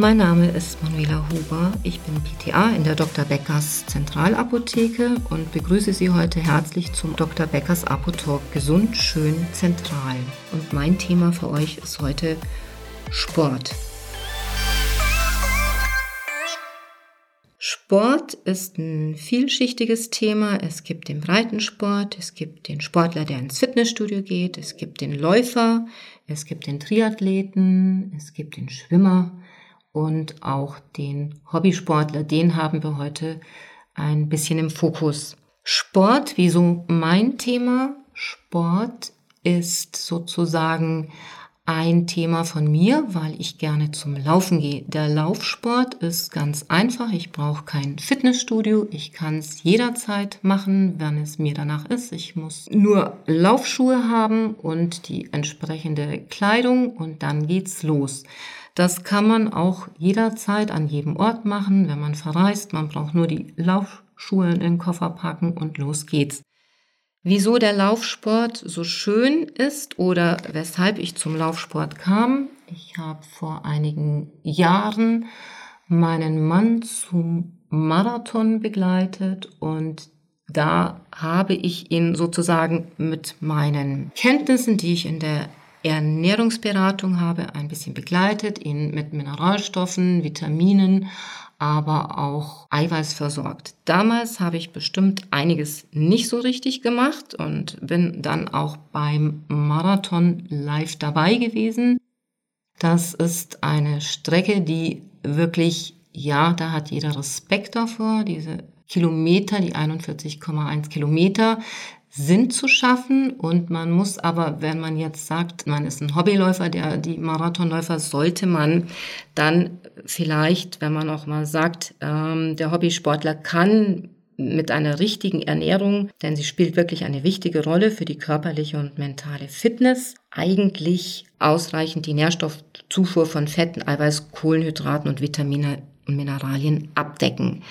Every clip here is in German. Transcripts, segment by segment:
Mein Name ist Manuela Huber. Ich bin PTA in der Dr. Beckers Zentralapotheke und begrüße Sie heute herzlich zum Dr. Beckers Apotalk Gesund, Schön, Zentral. Und mein Thema für euch ist heute Sport. Sport ist ein vielschichtiges Thema. Es gibt den Breitensport, es gibt den Sportler, der ins Fitnessstudio geht, es gibt den Läufer, es gibt den Triathleten, es gibt den Schwimmer, und auch den Hobbysportler, den haben wir heute ein bisschen im Fokus. Sport, wieso mein Thema? Sport ist sozusagen ein Thema von mir, weil ich gerne zum Laufen gehe. Der Laufsport ist ganz einfach. Ich brauche kein Fitnessstudio. Ich kann es jederzeit machen, wenn es mir danach ist. Ich muss nur Laufschuhe haben und die entsprechende Kleidung und dann geht's los. Das kann man auch jederzeit an jedem Ort machen, wenn man verreist. Man braucht nur die Laufschuhe in den Koffer packen und los geht's. Wieso der Laufsport so schön ist oder weshalb ich zum Laufsport kam. Ich habe vor einigen Jahren meinen Mann zum Marathon begleitet und da habe ich ihn sozusagen mit meinen Kenntnissen, die ich in der Ernährungsberatung habe ein bisschen begleitet, ihn mit Mineralstoffen, Vitaminen, aber auch Eiweiß versorgt. Damals habe ich bestimmt einiges nicht so richtig gemacht und bin dann auch beim Marathon live dabei gewesen. Das ist eine Strecke, die wirklich, ja, da hat jeder Respekt davor. Diese Kilometer, die 41,1 Kilometer, sind zu schaffen. Und man muss aber, wenn man jetzt sagt, man ist ein Hobbyläufer, der die Marathonläufer, sollte man dann vielleicht, wenn man auch mal sagt, ähm, der Hobbysportler kann mit einer richtigen Ernährung, denn sie spielt wirklich eine wichtige Rolle für die körperliche und mentale Fitness, eigentlich ausreichend die Nährstoffzufuhr von Fetten, Eiweiß, Kohlenhydraten und Vitamine und Mineralien abdecken.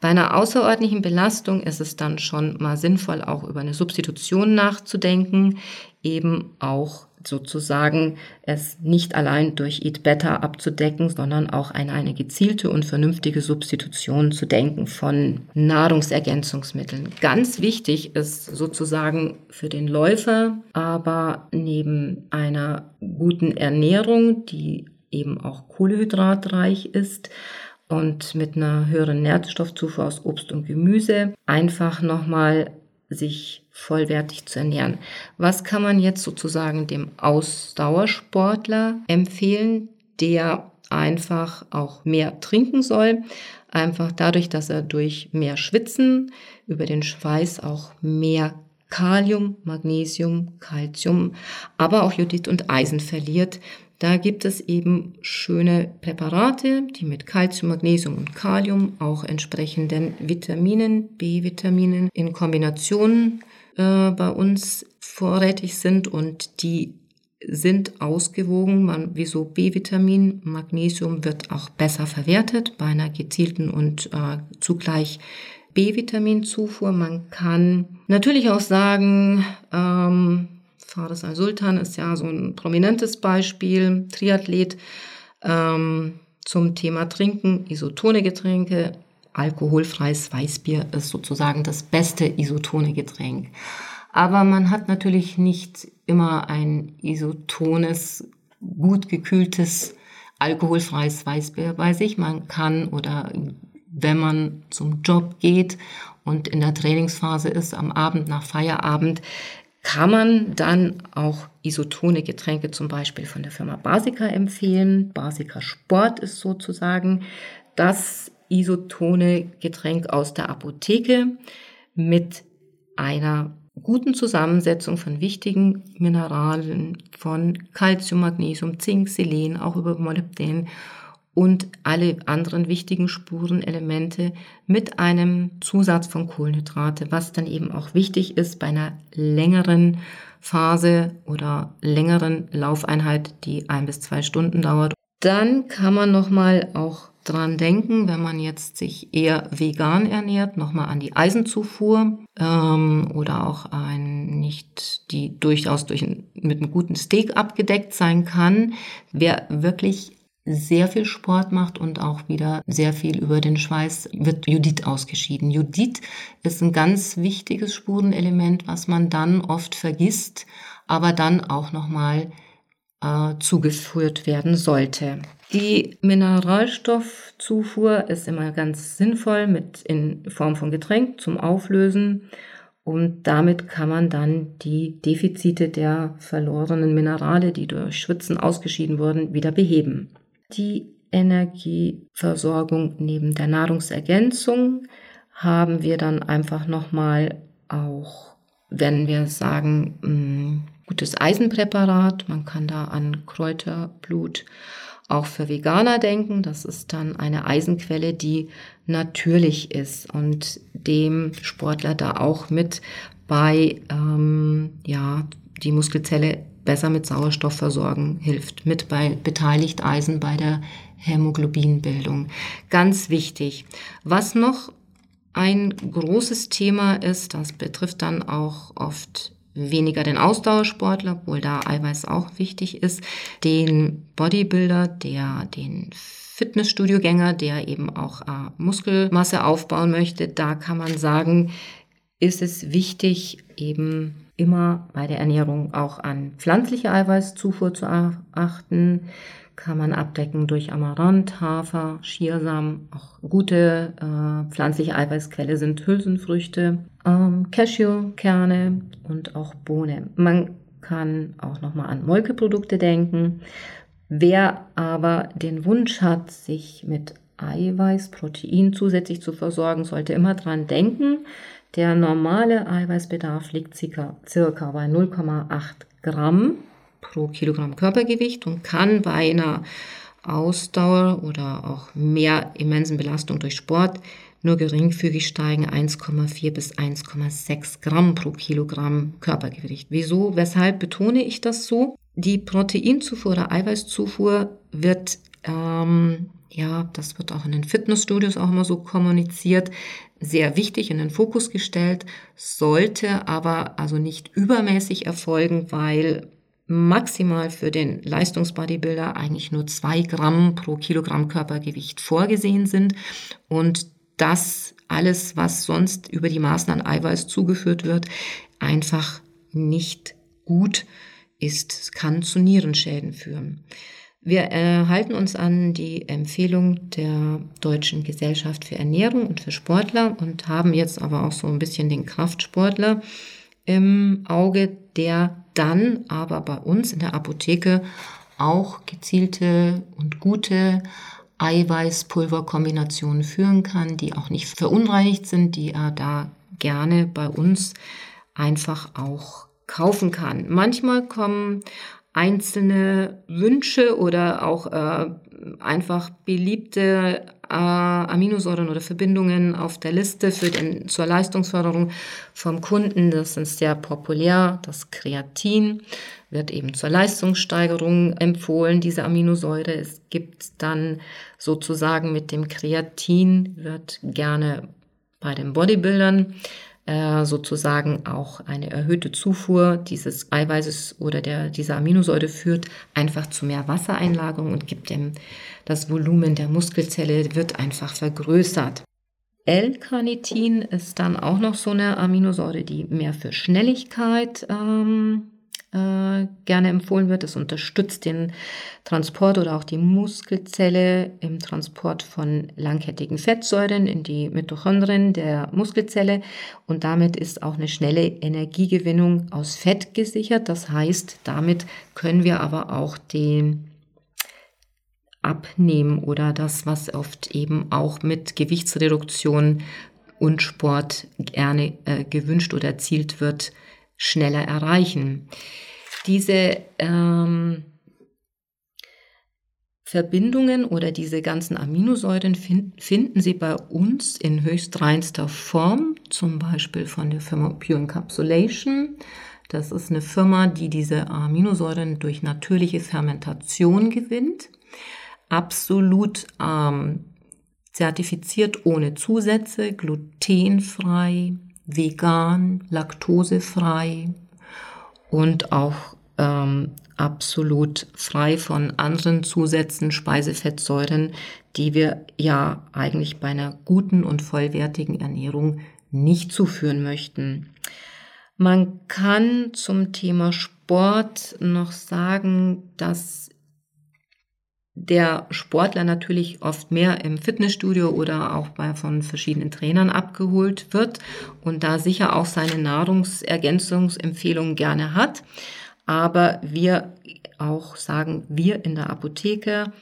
Bei einer außerordentlichen Belastung ist es dann schon mal sinnvoll, auch über eine Substitution nachzudenken, eben auch sozusagen es nicht allein durch Eat Better abzudecken, sondern auch an eine gezielte und vernünftige Substitution zu denken von Nahrungsergänzungsmitteln. Ganz wichtig ist sozusagen für den Läufer aber neben einer guten Ernährung, die eben auch kohlehydratreich ist, und mit einer höheren Nährstoffzufuhr aus Obst und Gemüse einfach nochmal sich vollwertig zu ernähren. Was kann man jetzt sozusagen dem Ausdauersportler empfehlen, der einfach auch mehr trinken soll? Einfach dadurch, dass er durch mehr Schwitzen über den Schweiß auch mehr Kalium, Magnesium, Calcium, aber auch Jodid und Eisen verliert, da gibt es eben schöne Präparate, die mit Calcium, Magnesium und Kalium, auch entsprechenden Vitaminen, B-Vitaminen in Kombination äh, bei uns vorrätig sind und die sind ausgewogen. Man, wieso B-Vitamin, Magnesium wird auch besser verwertet bei einer gezielten und äh, zugleich B-Vitaminzufuhr. Man kann natürlich auch sagen, ähm, Fares al-Sultan ist ja so ein prominentes Beispiel, Triathlet ähm, zum Thema Trinken, isotone Getränke. Alkoholfreies Weißbier ist sozusagen das beste isotone Getränk. Aber man hat natürlich nicht immer ein isotones, gut gekühltes, alkoholfreies Weißbier bei sich. Man kann oder wenn man zum Job geht und in der Trainingsphase ist, am Abend nach Feierabend, kann man dann auch isotone Getränke zum Beispiel von der Firma Basica empfehlen. Basica Sport ist sozusagen das isotone Getränk aus der Apotheke mit einer guten Zusammensetzung von wichtigen Mineralien von Calcium, Magnesium, Zink, Selen, auch über Molybden und alle anderen wichtigen Spurenelemente mit einem Zusatz von Kohlenhydrate, was dann eben auch wichtig ist bei einer längeren Phase oder längeren Laufeinheit, die ein bis zwei Stunden dauert. Dann kann man nochmal auch dran denken, wenn man jetzt sich eher vegan ernährt, nochmal an die Eisenzufuhr ähm, oder auch ein nicht, die durchaus durch ein, mit einem guten Steak abgedeckt sein kann. Wer wirklich sehr viel Sport macht und auch wieder sehr viel über den Schweiß wird Judith ausgeschieden. Judith ist ein ganz wichtiges Spurenelement, was man dann oft vergisst, aber dann auch nochmal äh, zugeführt werden sollte. Die Mineralstoffzufuhr ist immer ganz sinnvoll mit in Form von Getränk zum Auflösen und damit kann man dann die Defizite der verlorenen Minerale, die durch Schwitzen ausgeschieden wurden, wieder beheben. Die Energieversorgung neben der Nahrungsergänzung haben wir dann einfach nochmal auch, wenn wir sagen, mm, gutes Eisenpräparat. Man kann da an Kräuterblut auch für Veganer denken. Das ist dann eine Eisenquelle, die natürlich ist und dem Sportler da auch mit bei, ähm, ja, die Muskelzelle besser mit Sauerstoff versorgen hilft. Mit bei beteiligt Eisen bei der Hämoglobinbildung. Ganz wichtig. Was noch ein großes Thema ist, das betrifft dann auch oft weniger den Ausdauersportler, obwohl da Eiweiß auch wichtig ist, den Bodybuilder, der den Fitnessstudiogänger, der eben auch äh, Muskelmasse aufbauen möchte, da kann man sagen, ist es wichtig, eben immer bei der Ernährung auch an pflanzliche Eiweißzufuhr zu achten. Kann man abdecken durch Amaranth, Hafer, Schiersamen. Auch gute äh, pflanzliche Eiweißquelle sind Hülsenfrüchte, ähm, Cashewkerne und auch Bohnen. Man kann auch nochmal an Molkeprodukte denken. Wer aber den Wunsch hat, sich mit Eiweiß, Protein zusätzlich zu versorgen, sollte immer dran denken, der normale Eiweißbedarf liegt circa, bei 0,8 Gramm pro Kilogramm Körpergewicht und kann bei einer Ausdauer oder auch mehr immensen Belastung durch Sport nur geringfügig steigen 1,4 bis 1,6 Gramm pro Kilogramm Körpergewicht. Wieso? Weshalb betone ich das so? Die Proteinzufuhr oder Eiweißzufuhr wird ähm, ja, das wird auch in den Fitnessstudios auch immer so kommuniziert, sehr wichtig in den Fokus gestellt, sollte aber also nicht übermäßig erfolgen, weil maximal für den Leistungsbodybuilder eigentlich nur zwei Gramm pro Kilogramm Körpergewicht vorgesehen sind und das alles, was sonst über die Maßen an Eiweiß zugeführt wird, einfach nicht gut ist. Es kann zu Nierenschäden führen. Wir äh, halten uns an die Empfehlung der Deutschen Gesellschaft für Ernährung und für Sportler und haben jetzt aber auch so ein bisschen den Kraftsportler im Auge, der dann aber bei uns in der Apotheke auch gezielte und gute Eiweißpulverkombinationen führen kann, die auch nicht verunreinigt sind, die er da gerne bei uns einfach auch kaufen kann. Manchmal kommen einzelne Wünsche oder auch äh, einfach beliebte äh, Aminosäuren oder Verbindungen auf der Liste für den, zur Leistungsförderung vom Kunden. Das ist sehr populär. Das Kreatin wird eben zur Leistungssteigerung empfohlen, diese Aminosäure. Es gibt dann sozusagen mit dem Kreatin wird gerne bei den Bodybuildern äh, sozusagen auch eine erhöhte Zufuhr dieses Eiweißes oder der, dieser Aminosäure führt einfach zu mehr Wassereinlagerung und gibt dem das Volumen der Muskelzelle wird einfach vergrößert. L-Carnitin ist dann auch noch so eine Aminosäure, die mehr für Schnelligkeit ähm, äh, gerne empfohlen wird. Es unterstützt den Transport oder auch die Muskelzelle im Transport von langkettigen Fettsäuren in die Mitochondrien der Muskelzelle und damit ist auch eine schnelle Energiegewinnung aus Fett gesichert. Das heißt, damit können wir aber auch den Abnehmen oder das, was oft eben auch mit Gewichtsreduktion und Sport gerne äh, gewünscht oder erzielt wird, schneller erreichen. Diese ähm, Verbindungen oder diese ganzen Aminosäuren find, finden Sie bei uns in höchst reinster Form, zum Beispiel von der Firma Pure Encapsulation. Das ist eine Firma, die diese Aminosäuren durch natürliche Fermentation gewinnt. Absolut ähm, zertifiziert ohne Zusätze, glutenfrei, vegan, laktosefrei und auch ähm, absolut frei von anderen Zusätzen, Speisefettsäuren, die wir ja eigentlich bei einer guten und vollwertigen Ernährung nicht zuführen möchten. Man kann zum Thema Sport noch sagen, dass der Sportler natürlich oft mehr im Fitnessstudio oder auch bei von verschiedenen Trainern abgeholt wird und da sicher auch seine Nahrungsergänzungsempfehlungen gerne hat. Aber wir auch sagen, wir in der Apotheke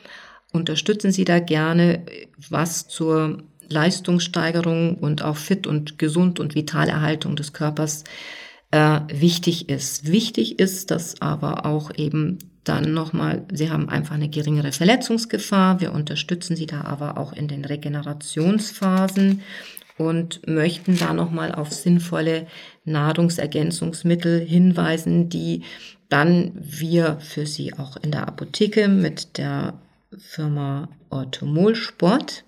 unterstützen Sie da gerne, was zur Leistungssteigerung und auch fit und gesund und Vitalerhaltung des Körpers äh, wichtig ist. Wichtig ist, dass aber auch eben dann nochmal, Sie haben einfach eine geringere Verletzungsgefahr. Wir unterstützen Sie da aber auch in den Regenerationsphasen und möchten da nochmal auf sinnvolle Nahrungsergänzungsmittel hinweisen, die dann wir für Sie auch in der Apotheke mit der Firma Orthomol Sport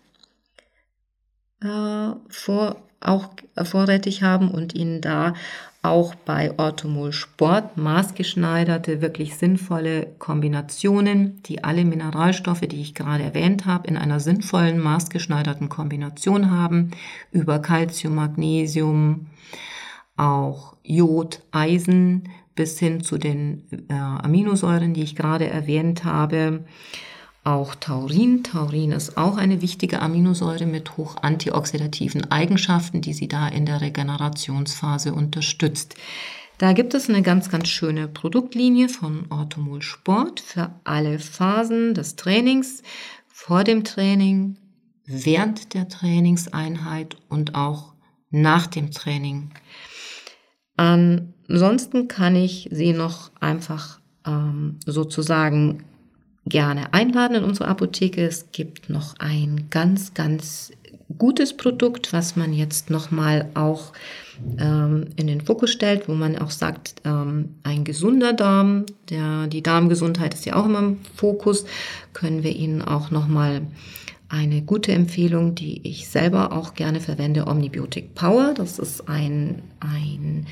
äh, vor, auch vorrätig haben und Ihnen da auch bei Orthomol Sport maßgeschneiderte, wirklich sinnvolle Kombinationen, die alle Mineralstoffe, die ich gerade erwähnt habe, in einer sinnvollen, maßgeschneiderten Kombination haben, über Calcium, Magnesium, auch Jod, Eisen bis hin zu den äh, Aminosäuren, die ich gerade erwähnt habe auch Taurin. Taurin ist auch eine wichtige Aminosäure mit hoch antioxidativen Eigenschaften, die sie da in der Regenerationsphase unterstützt. Da gibt es eine ganz, ganz schöne Produktlinie von Orthomol Sport für alle Phasen des Trainings, vor dem Training, während der Trainingseinheit und auch nach dem Training. Ansonsten kann ich sie noch einfach ähm, sozusagen gerne einladen in unsere Apotheke. Es gibt noch ein ganz, ganz gutes Produkt, was man jetzt nochmal auch ähm, in den Fokus stellt, wo man auch sagt, ähm, ein gesunder Darm, der, die Darmgesundheit ist ja auch immer im Fokus, können wir Ihnen auch nochmal eine gute Empfehlung, die ich selber auch gerne verwende, Omnibiotic Power. Das ist ein, ein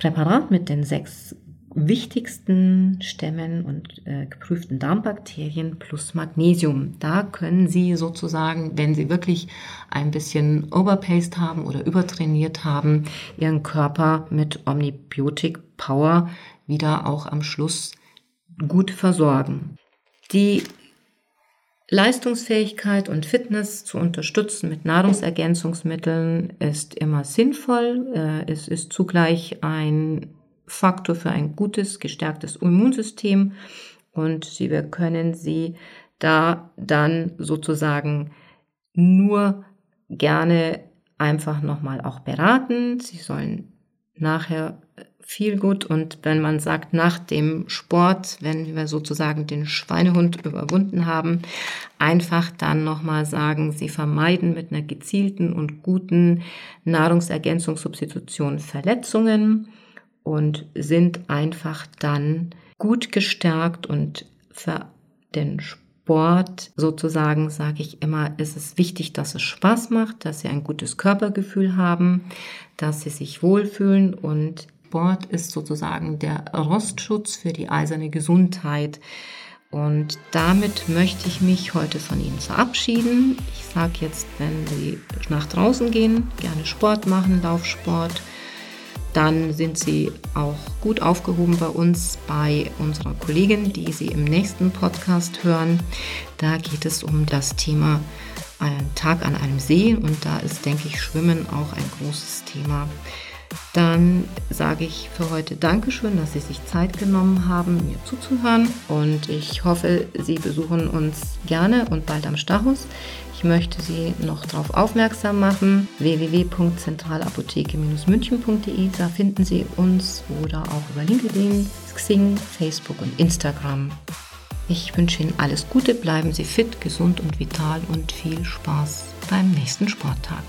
Präparat mit den sechs wichtigsten Stämmen und äh, geprüften Darmbakterien plus Magnesium. Da können Sie sozusagen, wenn Sie wirklich ein bisschen overpaced haben oder übertrainiert haben, Ihren Körper mit Omnibiotic Power wieder auch am Schluss gut versorgen. Die Leistungsfähigkeit und Fitness zu unterstützen mit Nahrungsergänzungsmitteln ist immer sinnvoll. Äh, es ist zugleich ein Faktor für ein gutes, gestärktes Immunsystem. Und wir können sie da dann sozusagen nur gerne einfach nochmal auch beraten. Sie sollen nachher viel gut. Und wenn man sagt, nach dem Sport, wenn wir sozusagen den Schweinehund überwunden haben, einfach dann nochmal sagen, sie vermeiden mit einer gezielten und guten Nahrungsergänzungssubstitution Verletzungen und sind einfach dann gut gestärkt und für den Sport sozusagen sage ich immer, ist es wichtig, dass es Spaß macht, dass sie ein gutes Körpergefühl haben, dass sie sich wohlfühlen und Sport ist sozusagen der Rostschutz für die eiserne Gesundheit. Und damit möchte ich mich heute von Ihnen verabschieden. Ich sage jetzt, wenn Sie nach draußen gehen, gerne Sport machen, Laufsport, dann sind Sie auch gut aufgehoben bei uns, bei unserer Kollegin, die Sie im nächsten Podcast hören. Da geht es um das Thema einen Tag an einem See und da ist, denke ich, Schwimmen auch ein großes Thema. Dann sage ich für heute Dankeschön, dass Sie sich Zeit genommen haben, mir zuzuhören und ich hoffe, Sie besuchen uns gerne und bald am Stachus. Ich möchte Sie noch darauf aufmerksam machen, www.zentralapotheke-münchen.de, da finden Sie uns oder auch über LinkedIn, Xing, Facebook und Instagram. Ich wünsche Ihnen alles Gute, bleiben Sie fit, gesund und vital und viel Spaß beim nächsten Sporttag.